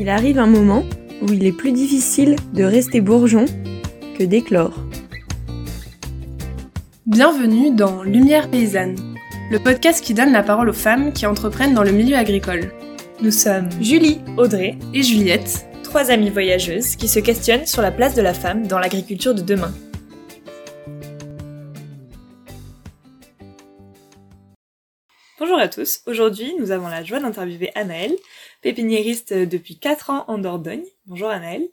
Il arrive un moment où il est plus difficile de rester bourgeon que d'éclore. Bienvenue dans Lumière paysanne, le podcast qui donne la parole aux femmes qui entreprennent dans le milieu agricole. Nous sommes Julie, Audrey et Juliette, trois amies voyageuses qui se questionnent sur la place de la femme dans l'agriculture de demain. Bonjour à tous, aujourd'hui nous avons la joie d'interviewer Anaëlle, pépiniériste depuis 4 ans en Dordogne. Bonjour Anaëlle.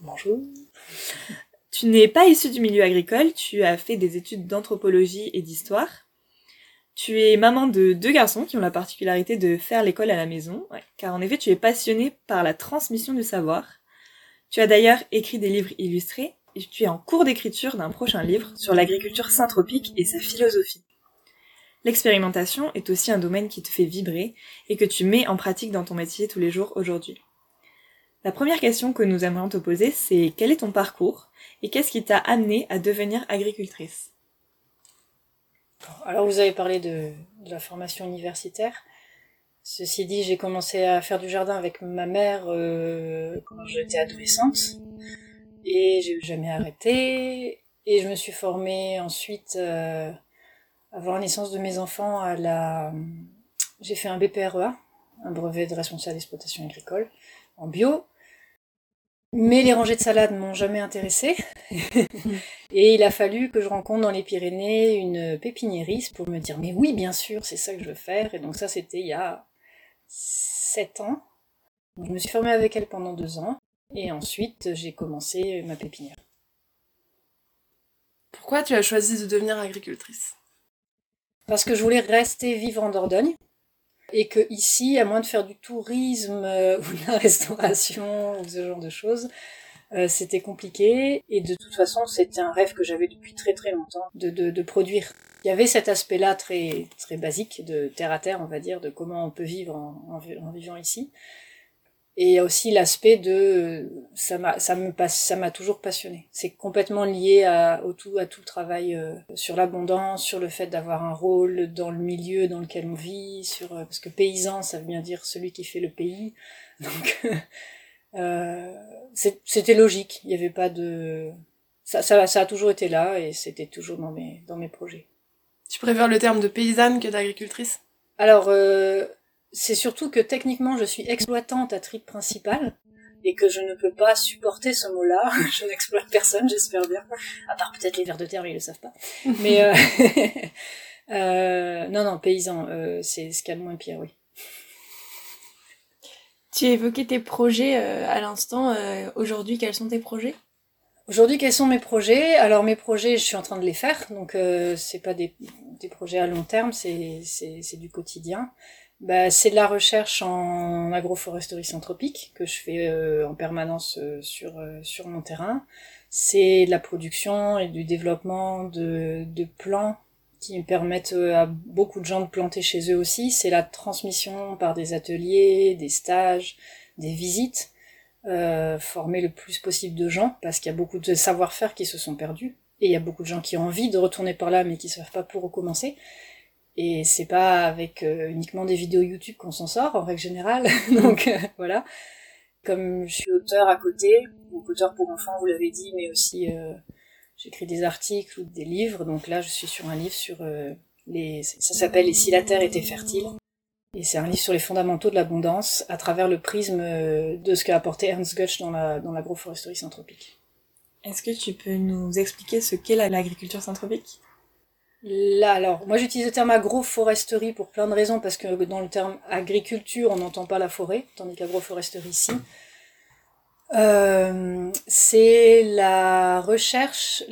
Bonjour. Tu n'es pas issue du milieu agricole, tu as fait des études d'anthropologie et d'histoire. Tu es maman de deux garçons qui ont la particularité de faire l'école à la maison, car en effet tu es passionnée par la transmission du savoir. Tu as d'ailleurs écrit des livres illustrés et tu es en cours d'écriture d'un prochain livre sur l'agriculture syntropique et sa philosophie. L'expérimentation est aussi un domaine qui te fait vibrer et que tu mets en pratique dans ton métier tous les jours aujourd'hui. La première question que nous aimerions te poser, c'est quel est ton parcours et qu'est-ce qui t'a amené à devenir agricultrice? Alors vous avez parlé de, la formation universitaire. Ceci dit, j'ai commencé à faire du jardin avec ma mère euh, quand j'étais adolescente et j'ai jamais arrêté. Et je me suis formée ensuite euh, avant la naissance de mes enfants, à la... j'ai fait un BPREA, un brevet de responsable d'exploitation agricole, en bio. Mais les rangées de salade m'ont jamais intéressé. et il a fallu que je rencontre dans les Pyrénées une pépiniériste pour me dire, mais oui, bien sûr, c'est ça que je veux faire. Et donc ça, c'était il y a sept ans. je me suis formée avec elle pendant deux ans. Et ensuite, j'ai commencé ma pépinière. Pourquoi tu as choisi de devenir agricultrice? Parce que je voulais rester vivre en Dordogne et que ici, à moins de faire du tourisme euh, ou de la restauration ou ce genre de choses, euh, c'était compliqué et de toute façon c'était un rêve que j'avais depuis très très longtemps de, de, de produire. Il y avait cet aspect-là très très basique de terre à terre on va dire de comment on peut vivre en, en vivant ici et il y a aussi l'aspect de ça m'a ça me passe ça m'a toujours passionné. C'est complètement lié à au tout à tout le travail euh, sur l'abondance, sur le fait d'avoir un rôle dans le milieu dans lequel on vit, sur euh, parce que paysan ça veut bien dire celui qui fait le pays. Donc euh, c'était logique. Il n'y avait pas de ça, ça ça a toujours été là et c'était toujours dans mes dans mes projets. Tu préfères le terme de paysanne que d'agricultrice? Alors euh, c'est surtout que techniquement je suis exploitante à triple principal et que je ne peux pas supporter ce mot-là. je n'exploite personne, j'espère bien. À part peut-être les vers de terre, ils le savent pas. Mais euh... euh, non, non, paysan, euh, c'est ce qu'il y a de moins pire, oui. Tu évoquais tes projets à l'instant. Aujourd'hui, quels sont tes projets? Aujourd'hui, quels sont mes projets? Alors mes projets, je suis en train de les faire, donc euh, c'est pas des, des projets à long terme, c'est c'est du quotidien bah, C'est de la recherche en agroforesterie syntropique que je fais euh, en permanence euh, sur, euh, sur mon terrain. C'est de la production et du développement de, de plants qui permettent à beaucoup de gens de planter chez eux aussi. C'est la transmission par des ateliers, des stages, des visites, euh, former le plus possible de gens parce qu'il y a beaucoup de savoir-faire qui se sont perdus et il y a beaucoup de gens qui ont envie de retourner par là mais qui ne savent pas pour recommencer. Et c'est pas avec euh, uniquement des vidéos YouTube qu'on s'en sort, en règle générale. Donc euh, voilà. Comme je suis auteur à côté, donc auteur pour enfants, vous l'avez dit, mais aussi euh, j'écris des articles ou des livres. Donc là, je suis sur un livre sur les... Ça s'appelle « Et si la Terre était fertile ?» Et c'est un livre sur les fondamentaux de l'abondance à travers le prisme de ce qu'a apporté Ernst Götsch dans la dans l'agroforesterie syntropique. Est-ce que tu peux nous expliquer ce qu'est l'agriculture syntropique Là, alors, moi j'utilise le terme agroforesterie pour plein de raisons, parce que dans le terme agriculture, on n'entend pas la forêt, tandis qu'agroforesterie, ici. Euh, c'est la recherche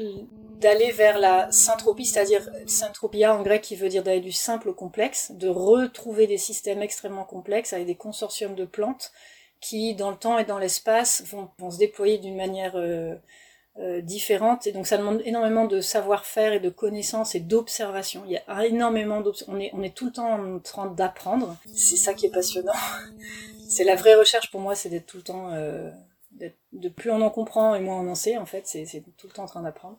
d'aller vers la syntropie, c'est-à-dire syntropia en grec qui veut dire d'aller du simple au complexe, de retrouver des systèmes extrêmement complexes avec des consortiums de plantes qui, dans le temps et dans l'espace, vont, vont se déployer d'une manière euh, euh, différentes et donc ça demande énormément de savoir-faire et de connaissances et d'observation. Il y a énormément on est on est tout le temps en train d'apprendre. C'est ça qui est passionnant. c'est la vraie recherche pour moi, c'est d'être tout le temps euh, de plus on en comprend et moins on en sait en fait. C'est tout le temps en train d'apprendre.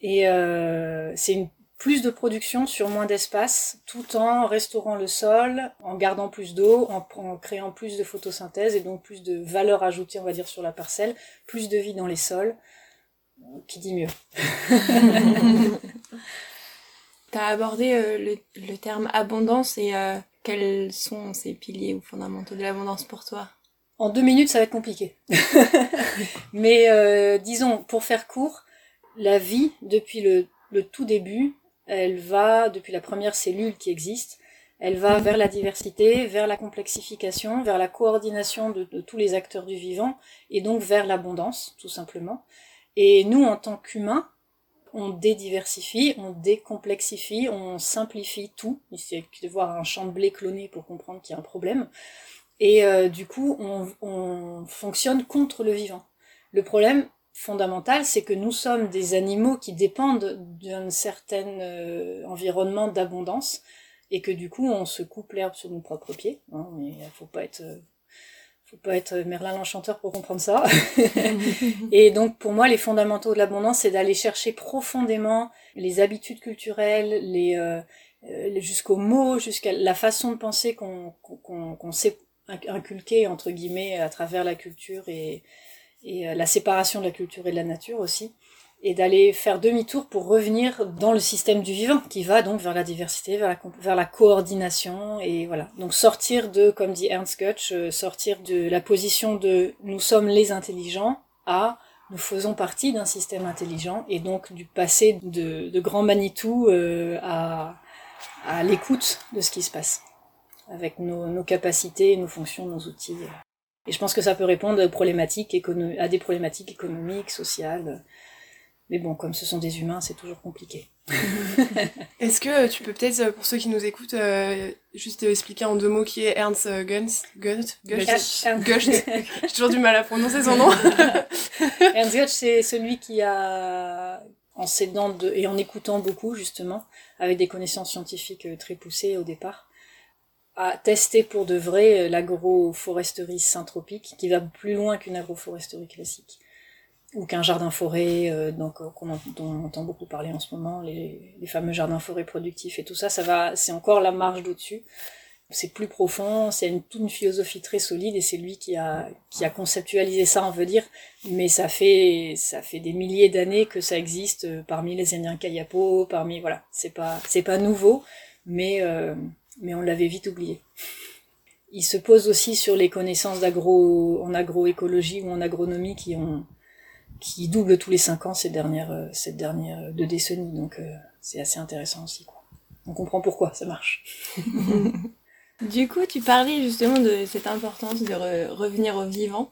Et euh, c'est une plus de production sur moins d'espace, tout en restaurant le sol, en gardant plus d'eau, en, en, créant plus de photosynthèse et donc plus de valeur ajoutée, on va dire, sur la parcelle, plus de vie dans les sols. Qui dit mieux Tu as abordé euh, le, le, terme abondance et euh, quels sont ces piliers ou fondamentaux de l'abondance pour toi? En deux minutes, ça va être compliqué. Mais euh, disons, pour faire court, la vie, depuis le, le tout début, elle va, depuis la première cellule qui existe, elle va vers la diversité, vers la complexification, vers la coordination de, tous les acteurs du vivant, et donc vers l'abondance, tout simplement. Et nous, en tant qu'humains, on dédiversifie, on décomplexifie, on simplifie tout. Il suffit de voir un champ de blé cloné pour comprendre qu'il y a un problème. Et euh, du coup, on, fonctionne contre le vivant. Le problème fondamental, c'est que nous sommes des animaux qui dépendent d'un certain euh, environnement d'abondance et que du coup, on se coupe l'herbe sur nos propres pieds. Hein, mais il faut pas être faut pas être Merlin l'enchanteur pour comprendre ça. et donc pour moi, les fondamentaux de l'abondance, c'est d'aller chercher profondément les habitudes culturelles, les, euh, jusqu'aux mots, jusqu'à la façon de penser qu'on qu'on qu'on sait inculquer entre guillemets à travers la culture et, et la séparation de la culture et de la nature aussi et d'aller faire demi-tour pour revenir dans le système du vivant qui va donc vers la diversité, vers la, vers la coordination et voilà. Donc sortir de, comme dit Ernst Götz, euh, sortir de la position de nous sommes les intelligents à nous faisons partie d'un système intelligent et donc du passé de, de grand Manitou euh, à, à l'écoute de ce qui se passe avec nos, nos capacités, nos fonctions, nos outils. Et je pense que ça peut répondre aux problématiques à des problématiques économiques, sociales, mais bon, comme ce sont des humains, c'est toujours compliqué. Est-ce que tu peux peut-être, euh, pour ceux qui nous écoutent, euh, juste expliquer en deux mots qui est Ernst Guns Guns J'ai toujours du mal à prononcer son nom. Ernst Götz, c'est celui qui a, en s'aidant et en écoutant beaucoup, justement, avec des connaissances scientifiques euh, très poussées au départ, a testé pour de vrai l'agroforesterie syntropique, qui va plus loin qu'une agroforesterie classique ou qu'un jardin forêt, euh, donc euh, qu'on dont on entend beaucoup parler en ce moment, les, les fameux jardins forêts productifs et tout ça, ça va, c'est encore la marge d'au-dessus. C'est plus profond, c'est une, toute une philosophie très solide et c'est lui qui a qui a conceptualisé ça, on veut dire. Mais ça fait ça fait des milliers d'années que ça existe euh, parmi les Indiens Kayapo, parmi voilà, c'est pas c'est pas nouveau, mais euh, mais on l'avait vite oublié. Il se pose aussi sur les connaissances en agroécologie ou en agronomie qui ont qui double tous les cinq ans ces dernières, euh, cette dernière euh, deux décennies. Donc euh, c'est assez intéressant aussi. Quoi. On comprend pourquoi ça marche. du coup, tu parlais justement de cette importance de revenir au vivant.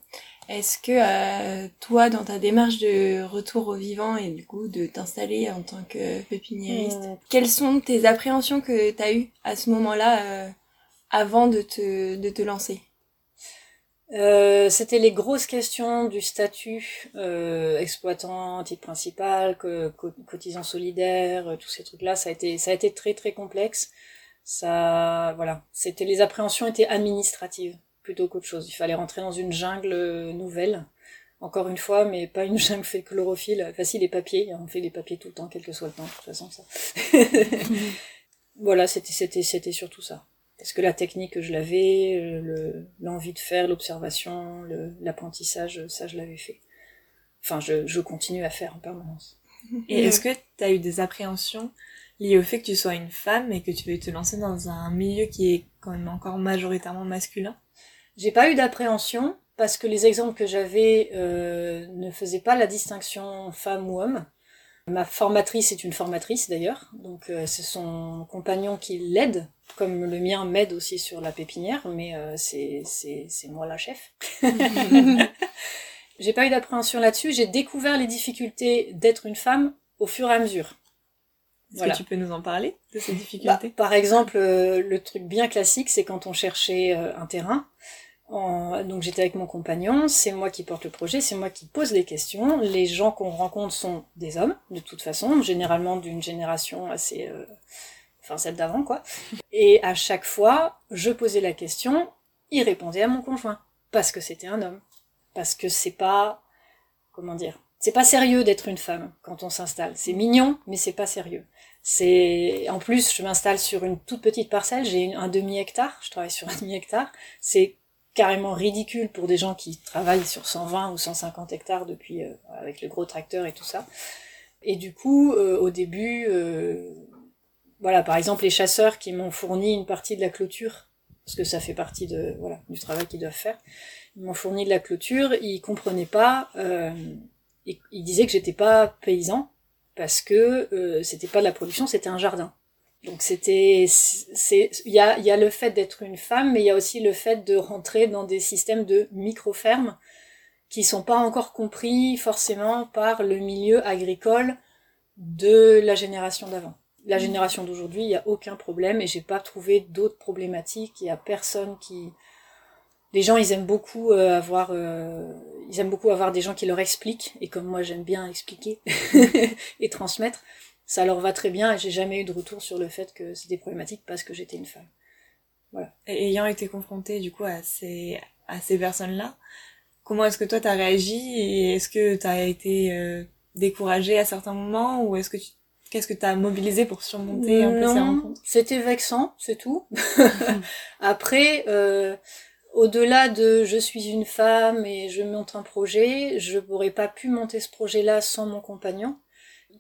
Est-ce que euh, toi, dans ta démarche de retour au vivant et du coup de t'installer en tant que pépiniériste, mmh. quelles sont tes appréhensions que tu as eues à ce moment-là euh, avant de te, de te lancer? Euh, c'était les grosses questions du statut euh, exploitant, titre principal, que, cotisant solidaire, euh, tous ces trucs-là. Ça a été, ça a été très très complexe. Ça, voilà, c'était les appréhensions étaient administratives plutôt qu'autre chose. Il fallait rentrer dans une jungle euh, nouvelle, encore une fois, mais pas une jungle fait chlorophylle. Facile les papiers, on fait des papiers tout le temps, quel que soit le temps, de toute façon ça. voilà, c'était c'était c'était surtout ça. Parce que la technique, je l'avais, euh, l'envie de faire, l'observation, l'apprentissage, ça, je l'avais fait. Enfin, je, je continue à faire en permanence. Et est-ce que tu as eu des appréhensions liées au fait que tu sois une femme et que tu veuilles te lancer dans un milieu qui est quand même encore majoritairement masculin? J'ai pas eu d'appréhension parce que les exemples que j'avais euh, ne faisaient pas la distinction femme ou homme. Ma formatrice est une formatrice d'ailleurs, donc euh, c'est son compagnon qui l'aide, comme le mien m'aide aussi sur la pépinière, mais euh, c'est c'est moi la chef. j'ai pas eu d'appréhension là-dessus, j'ai découvert les difficultés d'être une femme au fur et à mesure. Est-ce que tu peux nous en parler de ces difficultés? bah, Par exemple, euh, le truc bien classique, c'est quand on cherchait un terrain, donc j'étais avec mon compagnon, c'est moi qui porte le projet, c'est moi qui pose les questions. Les gens qu'on rencontre sont des hommes, de toute façon, généralement d'une génération assez... Euh... Enfin celle d'avant, quoi. Et à chaque fois, je posais la question, il répondait à mon conjoint. Parce que c'était un homme. Parce que c'est pas... Comment dire C'est pas sérieux d'être une femme quand on s'installe. C'est mignon, mais c'est pas sérieux. C'est en plus, je m'installe sur une toute petite parcelle. J'ai un demi hectare. Je travaille sur un demi hectare. C'est carrément ridicule pour des gens qui travaillent sur 120 ou 150 hectares depuis euh, avec le gros tracteur et tout ça. Et du coup, euh, au début, euh, voilà, par exemple, les chasseurs qui m'ont fourni une partie de la clôture, parce que ça fait partie de voilà du travail qu'ils doivent faire, ils m'ont fourni de la clôture, ils comprenaient pas, ils, ils disaient que j'étais pas paysan parce que c'était pas de la production, c'était un jardin. Donc c'était, c'est, il y a, y a le fait d'être une femme, mais il y a aussi le fait de rentrer dans des systèmes de micro-fermes qui sont pas encore compris forcément par le milieu agricole de la génération d'avant. La génération d'aujourd'hui, il y a aucun problème et j'ai pas trouvé d'autres problématiques. Il y a personne qui, les gens, ils aiment beaucoup euh, avoir, euh, ils aiment beaucoup avoir des gens qui leur expliquent et comme moi j'aime bien expliquer et transmettre ça leur va très bien et j'ai jamais eu de retour sur le fait que c'était problématique parce que j'étais une femme. Voilà. Et ayant été confrontée du coup à ces à ces personnes-là, comment est-ce que toi t'as réagi et est-ce que t'as été euh, découragée à certains moments ou est-ce que tu qu'est-ce que t'as mobilisé pour surmonter un peu ces rencontres? C'était vexant, c'est tout. Après, euh, au-delà de je suis une femme et je monte un projet, je n'aurais pas pu monter ce projet-là sans mon compagnon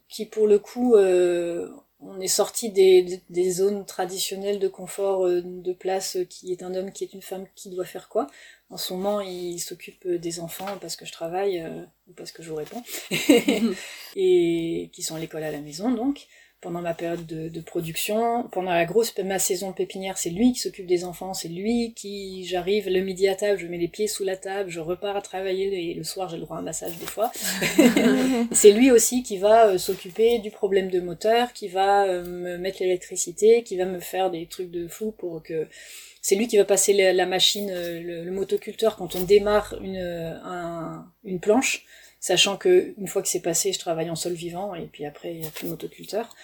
qui pour le coup, euh, on est sorti des, des, zones traditionnelles de confort euh, de place euh, qui est un homme, qui est une femme, qui doit faire quoi. En ce moment, il s'occupe des enfants parce que je travaille ou parce que je vous réponds, et qui sont à l'école à la maison donc pendant ma période de, production. Pendant la grosse ma saison pépinière, c'est lui qui s'occupe des enfants, c'est lui qui j'arrive le midi à table, je mets les pieds sous la table, je repars à travailler et le soir j'ai le droit à un massage des fois. c'est lui aussi qui va euh, s'occuper du problème de moteur, qui va euh, me mettre l'électricité, qui va me faire des trucs de fou pour que c'est lui qui va passer la, machine, euh, le, motoculteur quand on démarre une, une planche sachant que une fois que c'est passé, je travaille en sol vivant et puis après il n'y a plus motoculteur.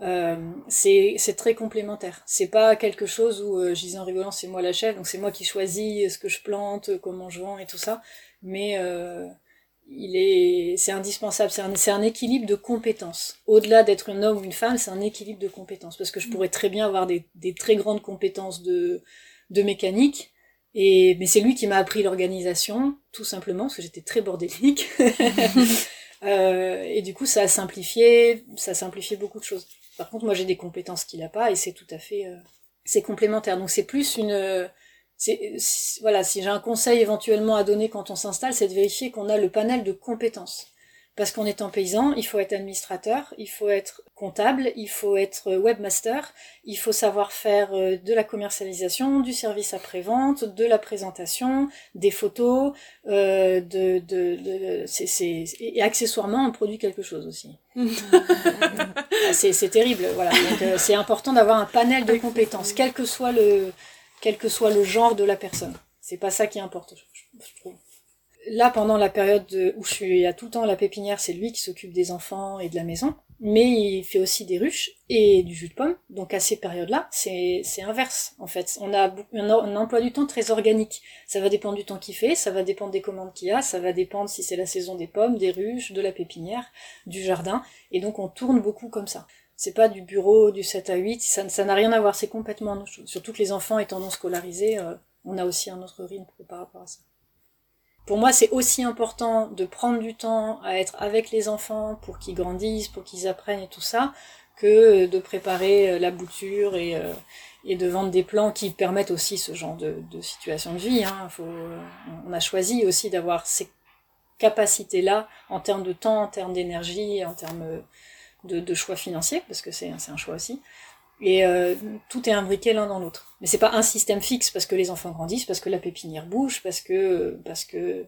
Euh, c'est très complémentaire. C'est pas quelque chose où euh, je disais en rigolant c'est moi la chef, donc c'est moi qui choisis ce que je plante, comment je vends et tout ça. Mais euh, il est, c'est indispensable. C'est un, un équilibre de compétences. Au-delà d'être un homme ou une femme, c'est un équilibre de compétences parce que je pourrais très bien avoir des, des très grandes compétences de de mécanique et, mais c'est lui qui m'a appris l'organisation, tout simplement, parce que j'étais très bordélique. euh, et du coup, ça a simplifié, ça a simplifié beaucoup de choses. Par contre, moi, j'ai des compétences qu'il n'a pas, et c'est tout à fait, euh, c'est complémentaire. Donc, c'est plus une, c'est, voilà, si j'ai un conseil éventuellement à donner quand on s'installe, c'est de vérifier qu'on a le panel de compétences. Parce qu'en étant paysan, il faut être administrateur, il faut être comptable, il faut être webmaster, il faut savoir faire euh, de la commercialisation, du service après-vente, de la présentation, des photos, euh, de, de, de c'est, c'est, et accessoirement on produit quelque chose aussi. Ah, c'est, terrible, voilà. Euh, c'est important d'avoir un panel de compétences, quel que soit le, quel que soit le genre de la personne. C'est pas ça qui importe, je trouve là, pendant la période où je suis à tout le temps à la pépinière, c'est lui qui s'occupe des enfants et de la maison. Mais il fait aussi des ruches et du jus de pomme. Donc à ces périodes-là, c'est inverse en fait. On a un, emploi du temps très organique. Ça va dépendre du temps qu'il fait, ça va dépendre des commandes qu'il y a, ça va dépendre si c'est la saison des pommes, des ruches, de la pépinière, du jardin. Et donc on tourne beaucoup comme ça. C'est pas du bureau du 7 à 8, ça n'a rien à voir, c'est complètement Surtout que les enfants étant non scolarisés, euh, on a aussi un autre rythme par rapport à ça pour moi, c'est aussi important de prendre du temps à être avec les enfants pour qu'ils grandissent, pour qu'ils apprennent et tout ça, que de préparer euh, la bouture et, euh, et de vendre des plans qui permettent aussi ce genre de, situation de vie. Hein. On a choisi aussi d'avoir ces capacités-là en termes de temps, en termes d'énergie, en termes de, de choix financiers, parce que c'est un choix aussi. Et euh, tout est imbriqué l'un dans l'autre. Mais c'est pas un système fixe parce que les enfants grandissent, parce que la pépinière bouge, parce que parce que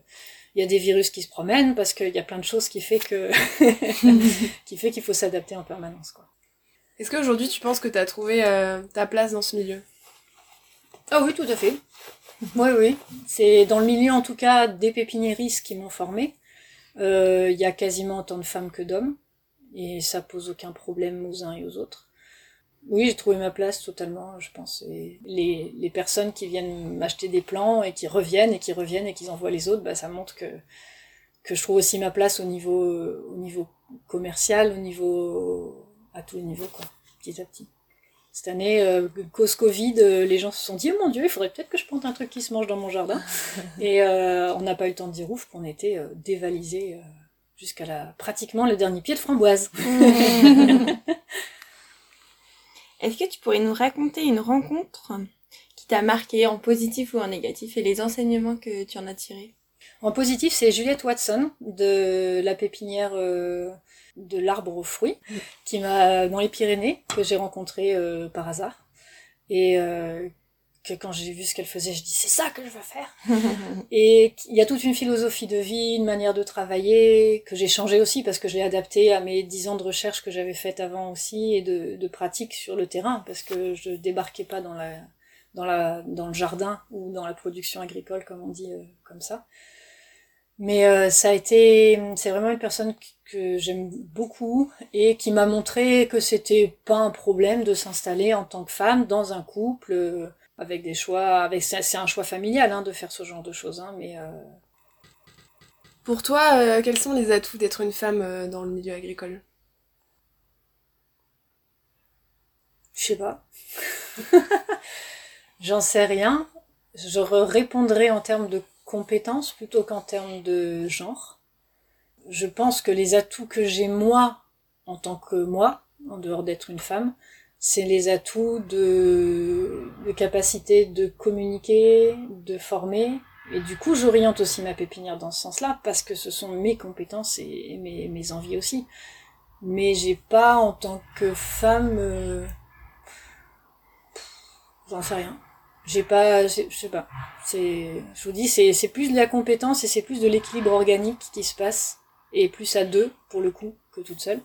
il y a des virus qui se promènent, parce qu'il y a plein de choses qui fait que qui fait qu'il faut s'adapter en permanence quoi. Est-ce qu'aujourd'hui tu penses que tu as trouvé euh, ta place dans ce milieu? Ah oui, tout à fait. oui, oui. C'est dans le milieu en tout cas des pépiniéristes qui m'ont formé. Euh, il y a quasiment autant de femmes que d'hommes et ça pose aucun problème aux uns et aux autres. Oui, j'ai trouvé ma place totalement, je pense. Et les, les personnes qui viennent m'acheter des plans et qui reviennent et qui reviennent et qui envoient les autres, bah, ça montre que, que je trouve aussi ma place au niveau, au niveau commercial, au niveau, à tous les niveaux, quoi. petit à petit. Cette année, euh, cause Covid, euh, les gens se sont dit, oh mon Dieu, il faudrait peut-être que je plante un truc qui se mange dans mon jardin. et euh, on n'a pas eu le temps de dire ouf qu'on était dévalisé jusqu'à la pratiquement le dernier pied de framboise. Est-ce que tu pourrais nous raconter une rencontre qui t'a marqué en positif ou en négatif et les enseignements que tu en as tirés? En positif, c'est Juliette Watson de la pépinière euh, de l'arbre aux fruits, qui m'a dans les Pyrénées que j'ai rencontré euh, par hasard. Et euh, que quand j'ai vu ce qu'elle faisait, je dis c'est ça que je veux faire. et il y a toute une philosophie de vie, une manière de travailler que j'ai changé aussi parce que j'ai adapté à mes dix ans de recherche que j'avais faites avant aussi et de, de pratique sur le terrain parce que je débarquais pas dans la dans la dans le jardin ou dans la production agricole comme on dit euh, comme ça. Mais euh, ça a été, c'est vraiment une personne que j'aime beaucoup et qui m'a montré que c'était pas un problème de s'installer en tant que femme dans un couple euh, avec des choix, avec c'est un choix familial hein, de faire ce genre de choses, hein, mais. Euh... Pour toi, euh, quels sont les atouts d'être une femme euh, dans le milieu agricole? Je sais pas. J'en sais rien. Je répondrai en termes de compétences plutôt qu'en termes de genre. Je pense que les atouts que j'ai moi, en tant que moi, en dehors d'être une femme, c'est les atouts de, de capacité de communiquer, de former. Et du coup, j'oriente aussi ma pépinière dans ce sens-là, parce que ce sont mes compétences et mes, mes envies aussi. Mais j'ai pas, en tant que femme, euh... j'en sais rien. J'ai pas, je sais pas. C'est, je vous dis, c'est, c'est plus de la compétence et c'est plus de l'équilibre organique qui se passe, et plus à deux, pour le coup, que toute seule.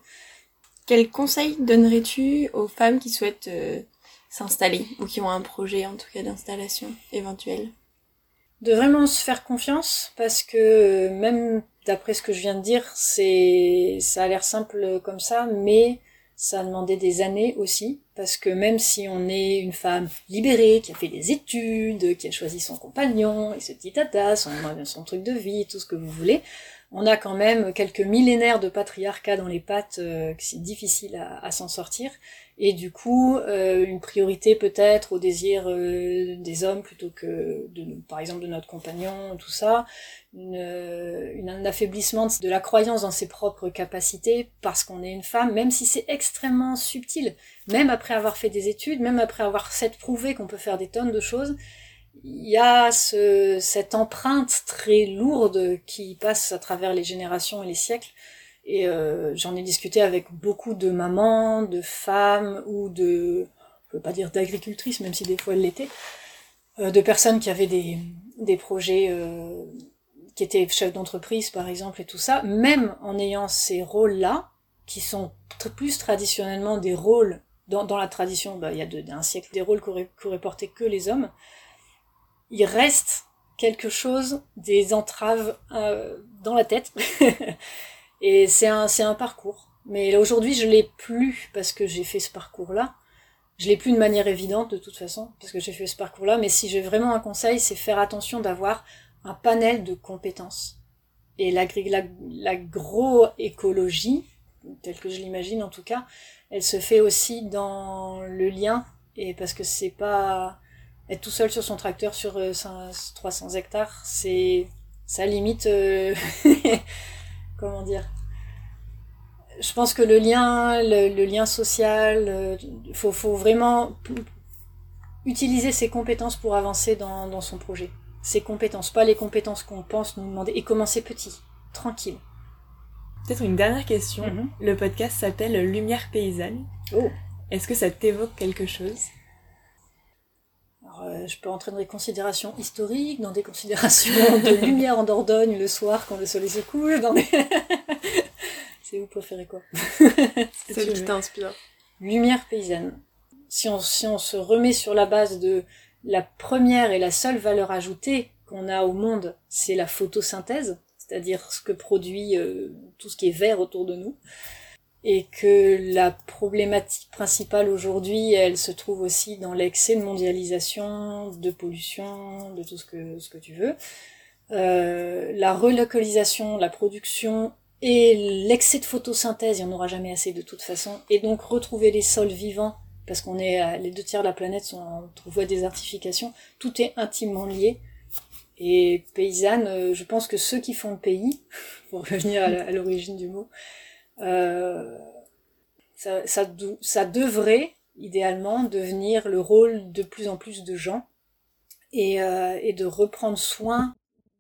Quel conseil donnerais-tu aux femmes qui souhaitent euh, s'installer ou qui ont un projet en tout cas d'installation éventuel De vraiment se faire confiance parce que même d'après ce que je viens de dire, ça a l'air simple comme ça, mais ça a demandé des années aussi parce que même si on est une femme libérée, qui a fait des études, qui a choisi son compagnon et ce petit tata, son, son truc de vie, tout ce que vous voulez, on a quand même quelques millénaires de patriarcat dans les pattes, euh, c'est difficile à, s'en sortir. Et du coup, euh, une priorité peut-être au désir euh, des hommes plutôt que, de, par exemple, de notre compagnon, tout ça. Une, une, un affaiblissement de la croyance dans ses propres capacités parce qu'on est une femme, même si c'est extrêmement subtil. Même après avoir fait des études, même après avoir s'être prouvé qu'on peut faire des tonnes de choses, il y a ce, cette empreinte très lourde qui passe à travers les générations et les siècles. Et euh, j'en ai discuté avec beaucoup de mamans, de femmes ou de, je veux pas dire d'agricultrices, même si des fois elles l'étaient, euh, de personnes qui avaient des, des projets, euh, qui étaient chefs d'entreprise par exemple et tout ça, même en ayant ces rôles-là, qui sont plus traditionnellement des rôles, dans, dans la tradition, bah, il y a de, un siècle, des rôles qu'auraient porté que les hommes, il reste quelque chose des entraves euh, dans la tête. et c'est un, c'est un parcours. Mais aujourd'hui, je l'ai plus parce que j'ai fait ce parcours-là. Je l'ai plus de manière évidente de toute façon parce que j'ai fait ce parcours-là. Mais si j'ai vraiment un conseil, c'est faire attention d'avoir un panel de compétences. Et l'agroécologie, telle que je l'imagine en tout cas, elle se fait aussi dans le lien et parce que c'est pas être tout seul sur son tracteur sur euh, 300 hectares, c'est ça limite euh, comment dire? Je pense que le lien, le, le lien social, euh, faut, faut vraiment utiliser ses compétences pour avancer dans, dans son projet. Ses compétences, pas les compétences qu'on pense nous demander, et commencer petit, tranquille. Peut-être une dernière question. Mhm. Le podcast s'appelle Lumière paysanne. Oh. Est-ce que ça t'évoque quelque chose? Alors, euh, je peux entrer dans des considérations historiques, dans des considérations de lumière en Dordogne le soir quand le soleil se couche, dans des... C'est vous préférez quoi? Celle qui t'inspire. Lumière paysanne. Si on, si on se remet sur la base de la première et la seule valeur ajoutée qu'on a au monde, c'est la photosynthèse, c'est-à-dire ce que produit euh, tout ce qui est vert autour de nous, et que la problématique principale aujourd'hui, elle se trouve aussi dans l'excès de mondialisation, de pollution, de tout ce que, ce que tu veux. Euh, la relocalisation, la production et l'excès de photosynthèse, il n'y en aura jamais assez de toute façon. Et donc retrouver les sols vivants, parce qu'on est les deux tiers de la planète sont en voie de désertification, tout est intimement lié. Et paysanne, euh, je pense que ceux qui font le pays, pour revenir à l'origine du mot, euh, ça, ça, ça, devrait idéalement devenir le rôle de plus en plus de gens et, euh, et de reprendre soin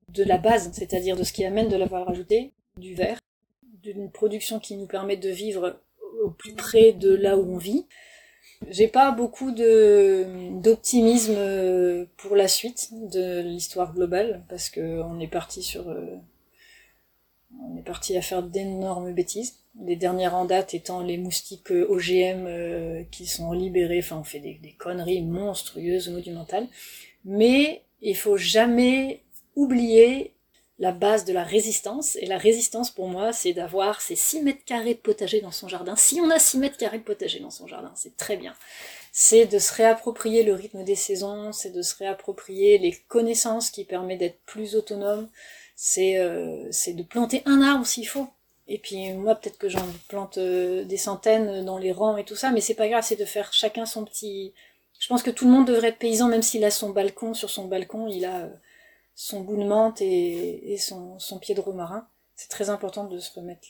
de la base, c'est-à-dire de ce qui amène de la valeur ajoutée, du verre, d'une production qui nous permet de vivre au plus près de là où on vit. J'ai pas beaucoup d'optimisme euh, pour la suite de l'histoire globale parce que on est parti sur euh, on est parti à faire d'énormes bêtises. Les dernières en date étant les moustiques euh, OGM qui sont libérés. Enfin, on fait des, des conneries monstrueuses, monumentales. Mais il faut jamais oublier la base de la résistance. Et la résistance, pour moi, c'est d'avoir ces 6 mètres carrés de potager dans son jardin. Si on a 6 mètres carrés de potager dans son jardin, c'est très bien. C'est de se réapproprier le rythme des saisons, c'est de se réapproprier les connaissances qui permettent d'être plus autonome, c'est euh, de planter un arbre s'il faut. Et puis moi, peut-être que j'en plante euh, des centaines dans les rangs et tout ça, mais c'est pas grave, c'est de faire chacun son petit... Je pense que tout le monde devrait être paysan, même s'il a son balcon, sur son balcon, il a... Euh, son bout de menthe et, son, pied de romarin. C'est très important de se remettre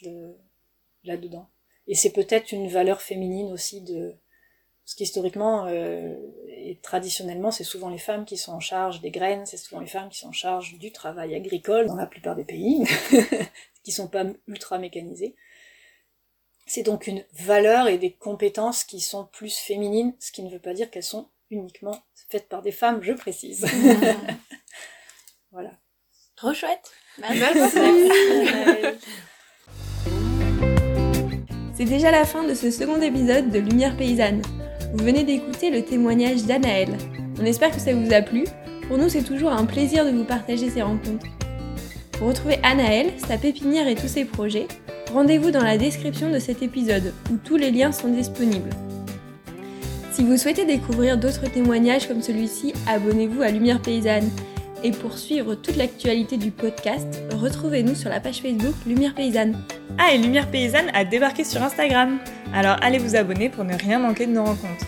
là-dedans. Et c'est peut-être une valeur féminine aussi de... Parce qu'historiquement euh, et traditionnellement, c'est souvent les femmes qui sont en charge des graines, c'est souvent les femmes qui sont en charge du travail agricole dans la plupart des pays, qui sont pas ultra mécanisés. C'est donc une valeur et des compétences qui sont plus féminines, ce qui ne veut pas dire qu'elles sont uniquement faites par des femmes, je précise. Voilà. Trop chouette. C'est déjà la fin de ce second épisode de Lumière paysanne. Vous venez d'écouter le témoignage d'Anaël. On espère que ça vous a plu. Pour nous, c'est toujours un plaisir de vous partager ces rencontres. Pour retrouver Anaël, sa pépinière et tous ses projets, rendez-vous dans la description de cet épisode où tous les liens sont disponibles. Si vous souhaitez découvrir d'autres témoignages comme celui-ci, abonnez-vous à Lumière Paysanne et pour suivre toute l'actualité du podcast, retrouvez-nous sur la page Facebook Lumière Paysanne. Ah, et Lumière Paysanne a débarqué sur Instagram. Alors allez vous abonner pour ne rien manquer de nos rencontres.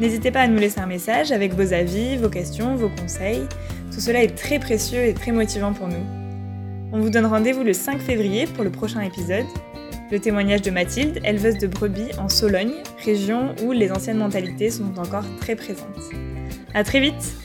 N'hésitez pas à nous laisser un message avec vos avis, vos questions, vos conseils. Tout cela est très précieux et très motivant pour nous. On vous donne rendez-vous le 5 février pour le prochain épisode. Le témoignage de Mathilde, éleveuse de brebis en Sologne, région où les anciennes mentalités sont encore très présentes. À très vite